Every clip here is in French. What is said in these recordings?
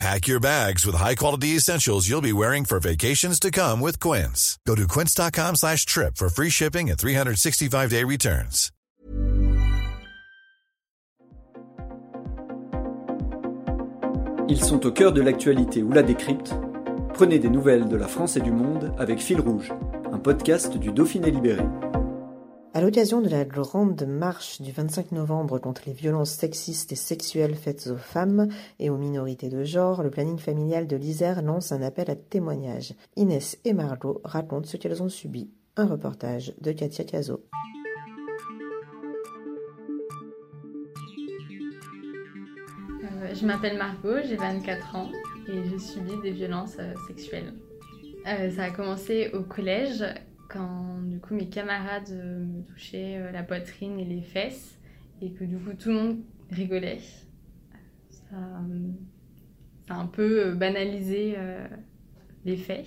Pack your bags with high-quality essentials you'll be wearing for vacations to come with Quince. Go to quince.com slash trip for free shipping and 365-day returns. Ils sont au cœur de l'actualité ou la décrypte. Prenez des nouvelles de la France et du monde avec Fil Rouge, un podcast du Dauphiné Libéré. À l'occasion de la grande marche du 25 novembre contre les violences sexistes et sexuelles faites aux femmes et aux minorités de genre, le planning familial de l'Isère lance un appel à témoignages. Inès et Margot racontent ce qu'elles ont subi. Un reportage de Katia Cazo. Euh, je m'appelle Margot, j'ai 24 ans et j'ai subi des violences euh, sexuelles. Euh, ça a commencé au collège quand du coup mes camarades me touchaient la poitrine et les fesses et que du coup tout le monde rigolait. Ça, ça a un peu banalisé les faits.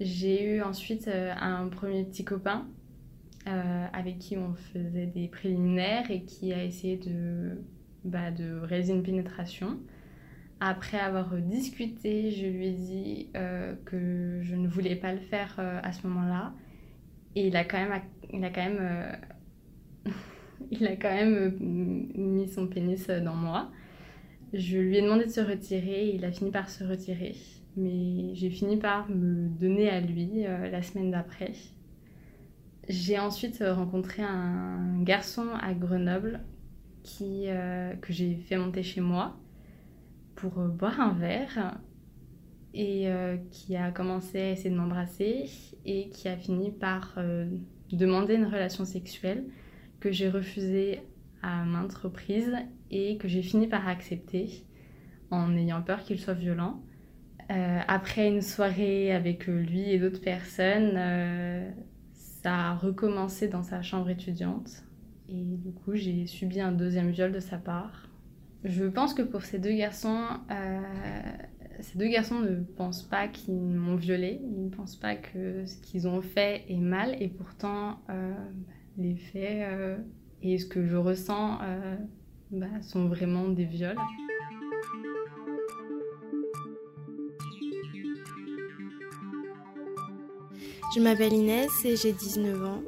J'ai eu ensuite un premier petit copain avec qui on faisait des préliminaires et qui a essayé de bah, de réaliser une pénétration. Après avoir discuté, je lui ai dit euh, que je ne voulais pas le faire euh, à ce moment-là. Et il a quand même, il a quand même, euh, il a quand même mis son pénis dans moi. Je lui ai demandé de se retirer et il a fini par se retirer. Mais j'ai fini par me donner à lui la semaine d'après. J'ai ensuite rencontré un garçon à Grenoble qui, que j'ai fait monter chez moi pour euh, boire un verre et euh, qui a commencé à essayer de m'embrasser et qui a fini par demander une relation sexuelle que j'ai refusée à maintes reprises et que j'ai fini par accepter en ayant peur qu'il soit violent. après une soirée avec lui et d'autres personnes, ça a recommencé dans sa chambre étudiante et du coup, j'ai subi un deuxième viol de sa part. Je pense que pour ces deux garçons, euh, ces deux garçons ne pensent pas qu'ils m'ont violée, ils ne pensent pas que ce qu'ils ont fait est mal, et pourtant, euh, les faits euh, et ce que je ressens bah, sont vraiment des viols. Je m'appelle Inès et j'ai 19 ans.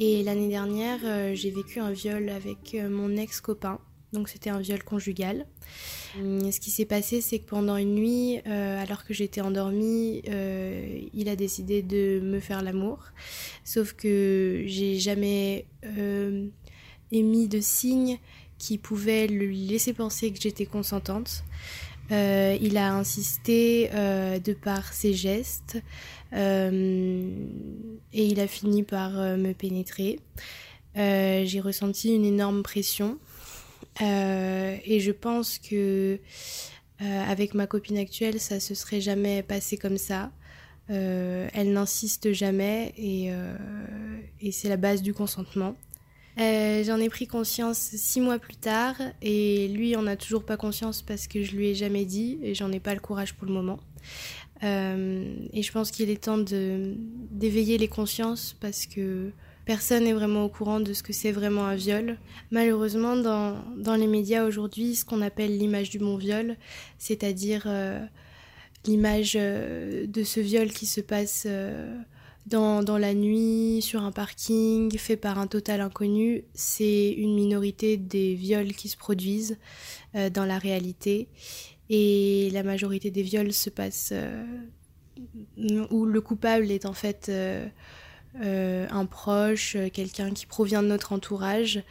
Et l'année dernière, j'ai vécu un viol avec mon ex-copain. Donc c'était un viol conjugal. Hum, ce qui s'est passé, c'est que pendant une nuit, euh, alors que j'étais endormie, il a décidé de me faire l'amour. Sauf que j'ai jamais émis de signes qui pouvaient lui laisser penser que j'étais consentante. il a insisté de par ses gestes, euh, et il a fini par euh, me pénétrer. Euh, j'ai ressenti une énorme pression. Et je pense que avec ma copine actuelle, ça se serait jamais passé comme ça. elle n'insiste jamais et, c'est la base du consentement. J'en ai pris conscience six mois plus tard et lui en a toujours pas conscience parce que je lui ai jamais dit et j'en ai pas le courage pour le moment. Euh, et je pense qu'il est temps d'éveiller les consciences parce que personne n'est vraiment au courant de ce que c'est vraiment un viol. Malheureusement, dans, dans les médias aujourd'hui, ce qu'on appelle l'image du bon viol, c'est-à-dire euh, l'image euh, de ce viol qui se passe dans, dans, la nuit, sur un parking, fait par un total inconnu, c'est une minorité des viols qui se produisent dans la réalité. Et la majorité des viols se passent euh, où le coupable est en fait euh, euh, un proche, quelqu'un qui provient de notre entourage.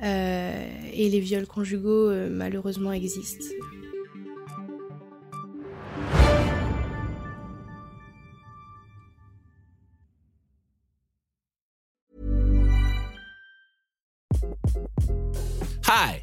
et les viols conjugaux, malheureusement, existent. Hi.